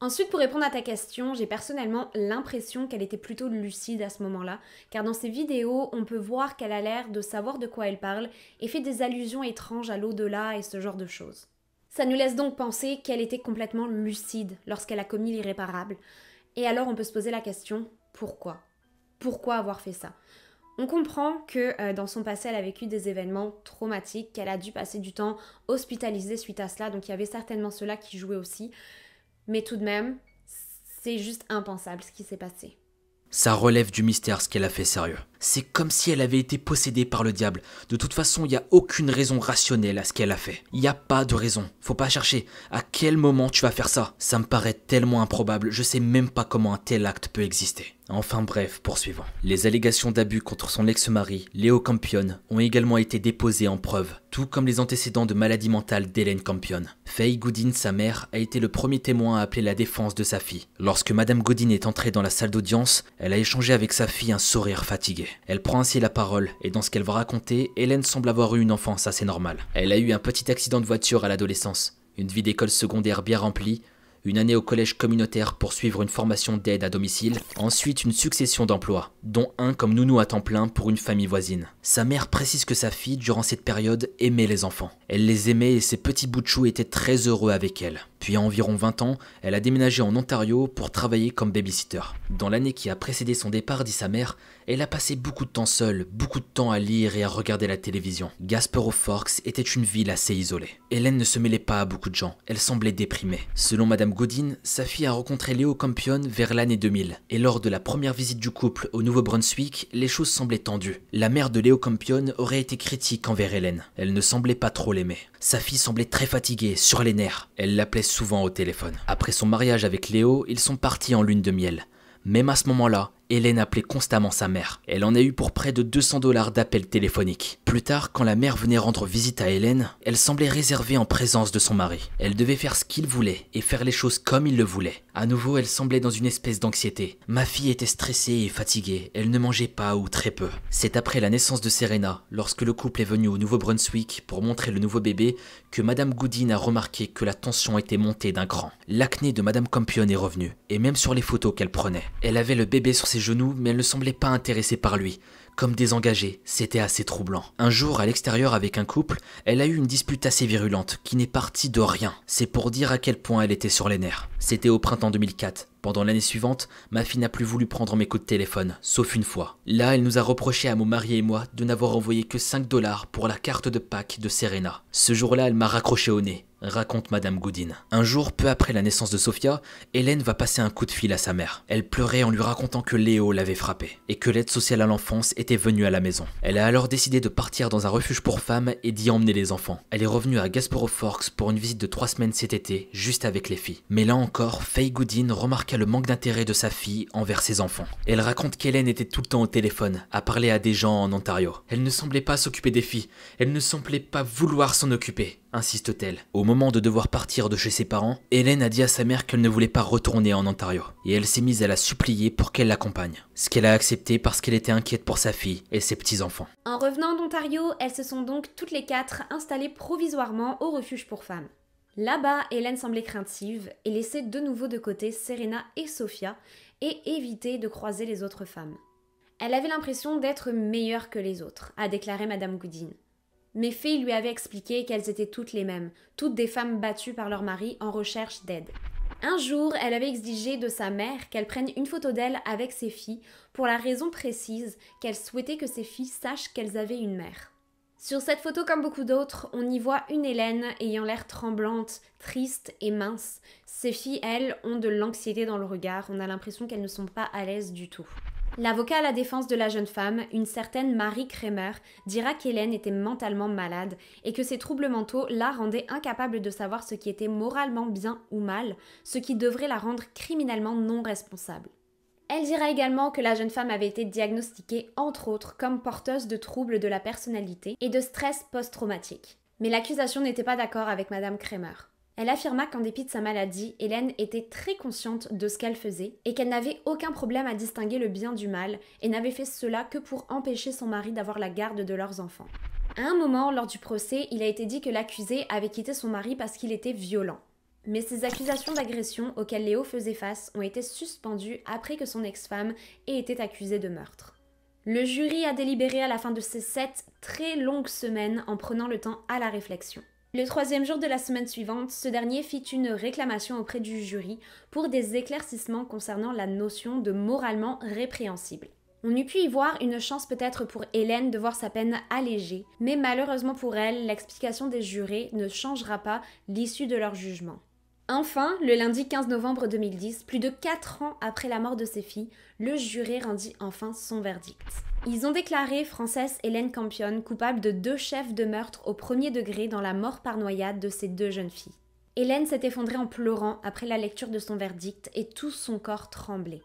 Ensuite, pour répondre à ta question, j'ai personnellement l'impression qu'elle était plutôt lucide à ce moment-là, car dans ses vidéos, on peut voir qu'elle a l'air de savoir de quoi elle parle et fait des allusions étranges à l'au-delà et ce genre de choses. Ça nous laisse donc penser qu'elle était complètement lucide lorsqu'elle a commis l'irréparable. Et alors on peut se poser la question, pourquoi? Pourquoi avoir fait ça? On comprend que euh, dans son passé, elle a vécu des événements traumatiques, qu'elle a dû passer du temps hospitalisée suite à cela, donc il y avait certainement cela qui jouait aussi. Mais tout de même, c'est juste impensable ce qui s'est passé.
Ça relève du mystère ce qu'elle a fait sérieux. C'est comme si elle avait été possédée par le diable. De toute façon, il n'y a aucune raison rationnelle à ce qu'elle a fait. Il n'y a pas de raison. Faut pas chercher. À quel moment tu vas faire ça? Ça me paraît tellement improbable. Je sais même pas comment un tel acte peut exister. Enfin bref, poursuivons. Les allégations d'abus contre son ex-mari, Léo Campion, ont également été déposées en preuve, tout comme les antécédents de maladie mentale d'Hélène Campion. Faye Goodin, sa mère, a été le premier témoin à appeler la défense de sa fille. Lorsque Madame Goodin est entrée dans la salle d'audience, elle a échangé avec sa fille un sourire fatigué. Elle prend ainsi la parole, et dans ce qu'elle va raconter, Hélène semble avoir eu une enfance assez normale. Elle a eu un petit accident de voiture à l'adolescence. une vie d'école secondaire bien remplie, une année au collège communautaire pour suivre une formation d'aide à domicile, ensuite une succession d'emplois, dont un comme nounou à temps plein pour une famille voisine. Sa mère précise que sa fille, durant cette période, aimait les enfants. Elle les aimait et ses petits bouts de étaient très heureux avec elle. Puis à environ 20 ans, elle a déménagé en Ontario pour travailler comme babysitter. Dans l'année qui a précédé son départ, dit sa mère, elle a passé beaucoup de temps seule, beaucoup de temps à lire et à regarder la télévision. Gaspero Forks était une ville assez isolée. Hélène ne se mêlait pas à beaucoup de gens, elle semblait déprimée. Selon Madame Godin, sa fille a rencontré Léo Campion vers l'année 2000. Et lors de la première visite du couple au Nouveau-Brunswick, les choses semblaient tendues. La mère de Léo Campion aurait été critique envers Hélène. Elle ne semblait pas trop l'aimer. Sa fille semblait très fatiguée, sur les nerfs. Elle l'appelait souvent au téléphone. Après son mariage avec Léo, ils sont partis en lune de miel. Même à ce moment-là, Hélène appelait constamment sa mère. Elle en a eu pour près de 200 dollars d'appels téléphoniques. Plus tard, quand la mère venait rendre visite à Hélène, elle semblait réservée en présence de son mari. Elle devait faire ce qu'il voulait et faire les choses comme il le voulait. À nouveau, elle semblait dans une espèce d'anxiété. Ma fille était stressée et fatiguée. Elle ne mangeait pas ou très peu. C'est après la naissance de Serena, lorsque le couple est venu au Nouveau-Brunswick pour montrer le nouveau bébé, que Madame Goodin a remarqué que la tension était montée d'un cran. L'acné de Madame Campion est revenue, et même sur les photos qu'elle prenait. Elle avait le bébé sur ses genoux, mais elle ne semblait pas intéressée par lui. Comme désengagée, c'était assez troublant. Un jour, à l'extérieur avec un couple, elle a eu une dispute assez virulente, qui n'est partie de rien. C'est pour dire à quel point elle était sur les nerfs. C'était au printemps 2004. Pendant l'année suivante, ma fille n'a plus voulu prendre mes coups de téléphone, sauf une fois. Là, elle nous a reproché à mon mari et moi de n'avoir envoyé que 5 dollars pour la carte de Pâques de Serena. Ce jour-là, elle m'a raccroché au nez raconte Madame Goodin. Un jour, peu après la naissance de Sophia, Hélène va passer un coup de fil à sa mère. Elle pleurait en lui racontant que Léo l'avait frappé et que l'aide sociale à l'enfance était venue à la maison. Elle a alors décidé de partir dans un refuge pour femmes et d'y emmener les enfants. Elle est revenue à Gasporo Forks pour une visite de trois semaines cet été, juste avec les filles. Mais là encore, Faye Goodin remarqua le manque d'intérêt de sa fille envers ses enfants. Elle raconte qu'Hélène était tout le temps au téléphone, à parler à des gens en Ontario. Elle ne semblait pas s'occuper des filles, elle ne semblait pas vouloir s'en occuper insiste-t-elle. Au moment de devoir partir de chez ses parents, Hélène a dit à sa mère qu'elle ne voulait pas retourner en Ontario, et elle s'est mise à la supplier pour qu'elle l'accompagne. Ce qu'elle a accepté parce qu'elle était inquiète pour sa fille et ses petits-enfants.
En revenant d'Ontario, elles se sont donc toutes les quatre installées provisoirement au refuge pour femmes. Là-bas, Hélène semblait craintive et laissait de nouveau de côté Serena et Sophia et évitait de croiser les autres femmes. Elle avait l'impression d'être meilleure que les autres, a déclaré Madame Goodin. Mes filles lui avaient expliqué qu'elles étaient toutes les mêmes, toutes des femmes battues par leur mari en recherche d'aide. Un jour, elle avait exigé de sa mère qu'elle prenne une photo d'elle avec ses filles pour la raison précise qu'elle souhaitait que ses filles sachent qu'elles avaient une mère. Sur cette photo, comme beaucoup d'autres, on y voit une Hélène ayant l'air tremblante, triste et mince. Ses filles, elles, ont de l'anxiété dans le regard, on a l'impression qu'elles ne sont pas à l'aise du tout. L'avocat à la défense de la jeune femme, une certaine Marie Kremer, dira qu'Hélène était mentalement malade et que ses troubles mentaux la rendaient incapable de savoir ce qui était moralement bien ou mal, ce qui devrait la rendre criminellement non responsable. Elle dira également que la jeune femme avait été diagnostiquée, entre autres, comme porteuse de troubles de la personnalité et de stress post-traumatique. Mais l'accusation n'était pas d'accord avec Madame Kremer. Elle affirma qu'en dépit de sa maladie, Hélène était très consciente de ce qu'elle faisait et qu'elle n'avait aucun problème à distinguer le bien du mal et n'avait fait cela que pour empêcher son mari d'avoir la garde de leurs enfants. À un moment, lors du procès, il a été dit que l'accusé avait quitté son mari parce qu'il était violent. Mais ces accusations d'agression auxquelles Léo faisait face ont été suspendues après que son ex-femme ait été accusée de meurtre. Le jury a délibéré à la fin de ces sept très longues semaines en prenant le temps à la réflexion. Le troisième jour de la semaine suivante, ce dernier fit une réclamation auprès du jury pour des éclaircissements concernant la notion de moralement répréhensible. On eût pu y voir une chance peut-être pour Hélène de voir sa peine allégée, mais malheureusement pour elle, l'explication des jurés ne changera pas l'issue de leur jugement. Enfin, le lundi 15 novembre 2010, plus de 4 ans après la mort de ses filles, le juré rendit enfin son verdict. Ils ont déclaré Frances Hélène Campion coupable de deux chefs de meurtre au premier degré dans la mort par noyade de ces deux jeunes filles. Hélène s'est effondrée en pleurant après la lecture de son verdict et tout son corps tremblait.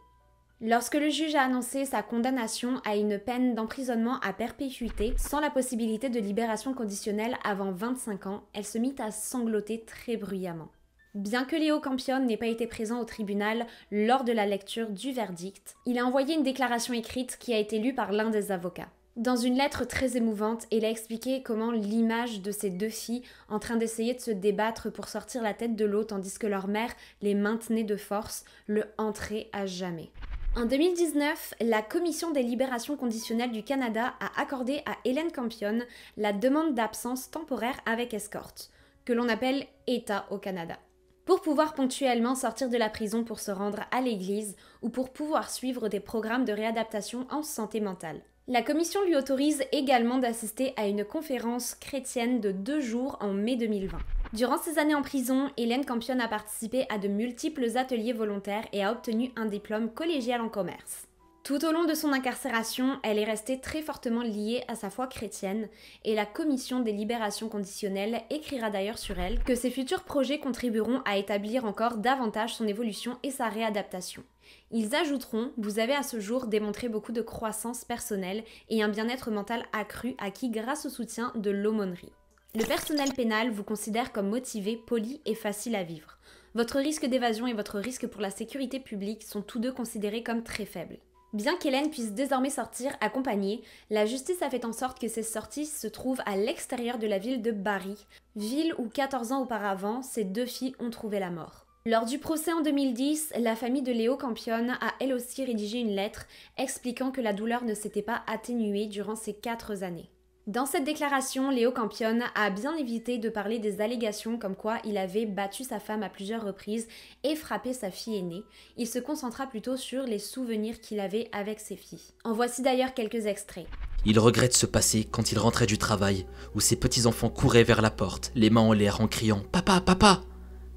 Lorsque le juge a annoncé sa condamnation à une peine d'emprisonnement à perpétuité sans la possibilité de libération conditionnelle avant 25 ans, elle se mit à sangloter très bruyamment. Bien que Léo Campion n'ait pas été présent au tribunal lors de la lecture du verdict, il a envoyé une déclaration écrite qui a été lue par l'un des avocats. Dans une lettre très émouvante, elle a expliqué comment l'image de ces deux filles en train d'essayer de se débattre pour sortir la tête de l'eau tandis que leur mère les maintenait de force le entrait à jamais. En 2019, la Commission des libérations conditionnelles du Canada a accordé à Hélène Campion la demande d'absence temporaire avec escorte, que l'on appelle État au Canada, pour pouvoir ponctuellement sortir de la prison pour se rendre à l'église ou pour pouvoir suivre des programmes de réadaptation en santé mentale. La commission lui autorise également d'assister à une conférence chrétienne de deux jours en mai 2020. Durant ses années en prison, Hélène Campion a participé à de multiples ateliers volontaires et a obtenu un diplôme collégial en commerce. Tout au long de son incarcération, elle est restée très fortement liée à sa foi chrétienne et la commission des libérations conditionnelles écrira d'ailleurs sur elle que ses futurs projets contribueront à établir encore davantage son évolution et sa réadaptation. Ils ajouteront Vous avez à ce jour démontré beaucoup de croissance personnelle et un bien-être mental accru acquis grâce au soutien de l'aumônerie. Le personnel pénal vous considère comme motivé, poli et facile à vivre. Votre risque d'évasion et votre risque pour la sécurité publique sont tous deux considérés comme très faibles. Bien qu'Hélène puisse désormais sortir accompagnée, la justice a fait en sorte que ces sorties se trouvent à l'extérieur de la ville de Barry, ville où 14 ans auparavant, ces deux filles ont trouvé la mort. Lors du procès en 2010, la famille de Léo Campion a elle aussi rédigé une lettre expliquant que la douleur ne s'était pas atténuée durant ces quatre années. Dans cette déclaration, Léo Campion a bien évité de parler des allégations comme quoi il avait battu sa femme à plusieurs reprises et frappé sa fille aînée. Il se concentra plutôt sur les souvenirs qu'il avait avec ses filles. En voici d'ailleurs quelques extraits.
Il regrette ce passé quand il rentrait du travail, où ses petits-enfants couraient vers la porte, les mains en l'air en criant ⁇ Papa, papa !⁇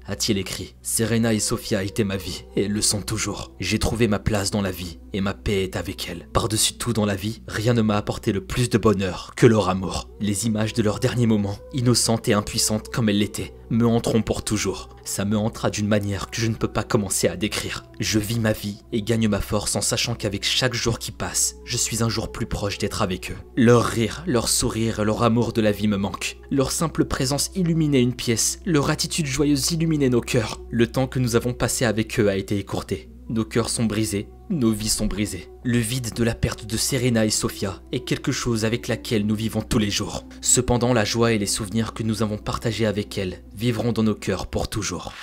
a-t-il écrit. Serena et Sophia étaient ma vie, et elles le sont toujours. J'ai trouvé ma place dans la vie, et ma paix est avec elles. Par-dessus tout dans la vie, rien ne m'a apporté le plus de bonheur que leur amour. Les images de leurs derniers moments, innocentes et impuissantes comme elles l'étaient, me hanteront pour toujours. Ça me hantera d'une manière que je ne peux pas commencer à décrire. Je vis ma vie et gagne ma force en sachant qu'avec chaque jour qui passe, je suis un jour plus proche d'être avec eux. Leur rire, leur sourire, leur amour de la vie me manquent. Leur simple présence illuminait une pièce, leur attitude joyeuse illuminait nos cœurs. Le temps que nous avons passé avec eux a été écourté. Nos cœurs sont brisés, nos vies sont brisées. Le vide de la perte de Serena et Sophia est quelque chose avec laquelle nous vivons tous les jours. Cependant, la joie et les souvenirs que nous avons partagés avec elles vivront dans nos cœurs pour toujours.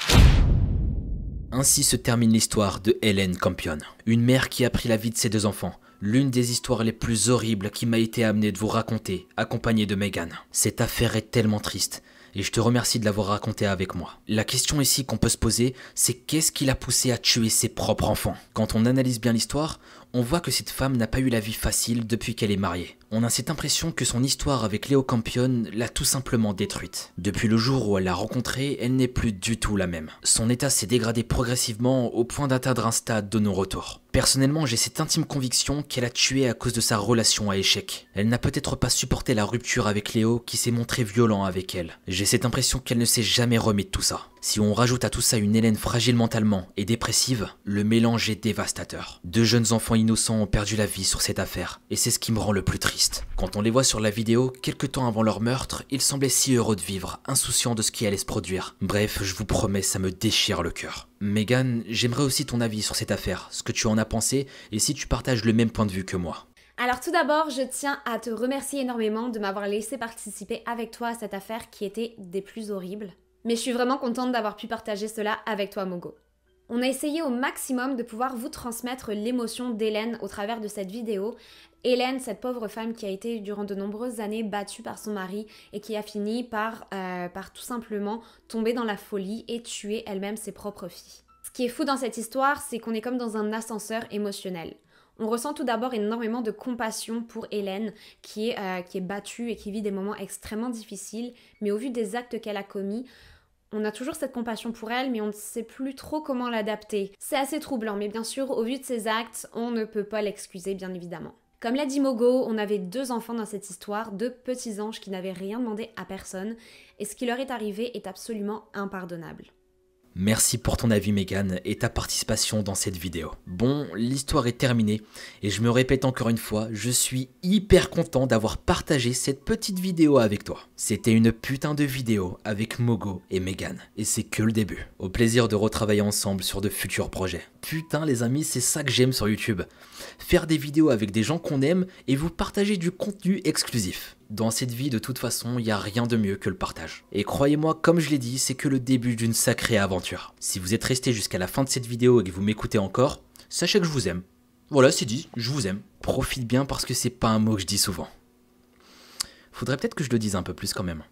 Ainsi se termine l'histoire de Hélène Campion, une mère qui a pris la vie de ses deux enfants, l'une des histoires les plus horribles qui m'a été amenée de vous raconter, accompagnée de Megan. Cette affaire est tellement triste, et je te remercie de l'avoir raconté avec moi. La question ici qu'on peut se poser, c'est qu'est-ce qui l'a poussé à tuer ses propres enfants? Quand on analyse bien l'histoire, on voit que cette femme n'a pas eu la vie facile depuis qu'elle est mariée. On a cette impression que son histoire avec Léo Campion l'a tout simplement détruite. Depuis le jour où elle l'a rencontré, elle n'est plus du tout la même. Son état s'est dégradé progressivement au point d'atteindre un stade de non-retour. Personnellement, j'ai cette intime conviction qu'elle a tué à cause de sa relation à échec. Elle n'a peut-être pas supporté la rupture avec Léo qui s'est montré violent avec elle. J'ai cette impression qu'elle ne s'est jamais remis de tout ça. Si on rajoute à tout ça une Hélène fragile mentalement et dépressive, le mélange est dévastateur. Deux jeunes enfants innocents ont perdu la vie sur cette affaire, et c'est ce qui me rend le plus triste. Quand on les voit sur la vidéo, quelques temps avant leur meurtre, ils semblaient si heureux de vivre, insouciants de ce qui allait se produire. Bref, je vous promets, ça me déchire le cœur. Megan, j'aimerais aussi ton avis sur cette affaire, ce que tu en as pensé, et si tu partages le même point de vue que moi.
Alors tout d'abord, je tiens à te remercier énormément de m'avoir laissé participer avec toi à cette affaire qui était des plus horribles. Mais je suis vraiment contente d'avoir pu partager cela avec toi, Mogo. On a essayé au maximum de pouvoir vous transmettre l'émotion d'Hélène au travers de cette vidéo. Hélène, cette pauvre femme qui a été durant de nombreuses années battue par son mari et qui a fini par, euh, par tout simplement tomber dans la folie et tuer elle-même ses propres filles. Ce qui est fou dans cette histoire, c'est qu'on est comme dans un ascenseur émotionnel. On ressent tout d'abord énormément de compassion pour Hélène, qui est, euh, qui est battue et qui vit des moments extrêmement difficiles, mais au vu des actes qu'elle a commis, on a toujours cette compassion pour elle, mais on ne sait plus trop comment l'adapter. C'est assez troublant, mais bien sûr, au vu de ses actes, on ne peut pas l'excuser, bien évidemment. Comme l'a dit Mogo, on avait deux enfants dans cette histoire, deux petits anges qui n'avaient rien demandé à personne, et ce qui leur est arrivé est absolument impardonnable.
Merci pour ton avis Megan et ta participation dans cette vidéo. Bon, l'histoire est terminée et je me répète encore une fois, je suis hyper content d'avoir partagé cette petite vidéo avec toi. C'était une putain de vidéo avec Mogo et Megan et c'est que le début. Au plaisir de retravailler ensemble sur de futurs projets. Putain les amis, c'est ça que j'aime sur YouTube. Faire des vidéos avec des gens qu'on aime et vous partager du contenu exclusif. Dans cette vie, de toute façon, il n'y a rien de mieux que le partage. Et croyez-moi, comme je l'ai dit, c'est que le début d'une sacrée aventure. Si vous êtes resté jusqu'à la fin de cette vidéo et que vous m'écoutez encore, sachez que je vous aime. Voilà, c'est dit, je vous aime. Profite bien parce que c'est pas un mot que je dis souvent. Faudrait peut-être que je le dise un peu plus quand même.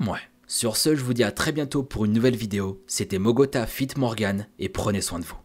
Ouais. Sur ce, je vous dis à très bientôt pour une nouvelle vidéo. C'était Mogota Fit Morgan et prenez soin de vous.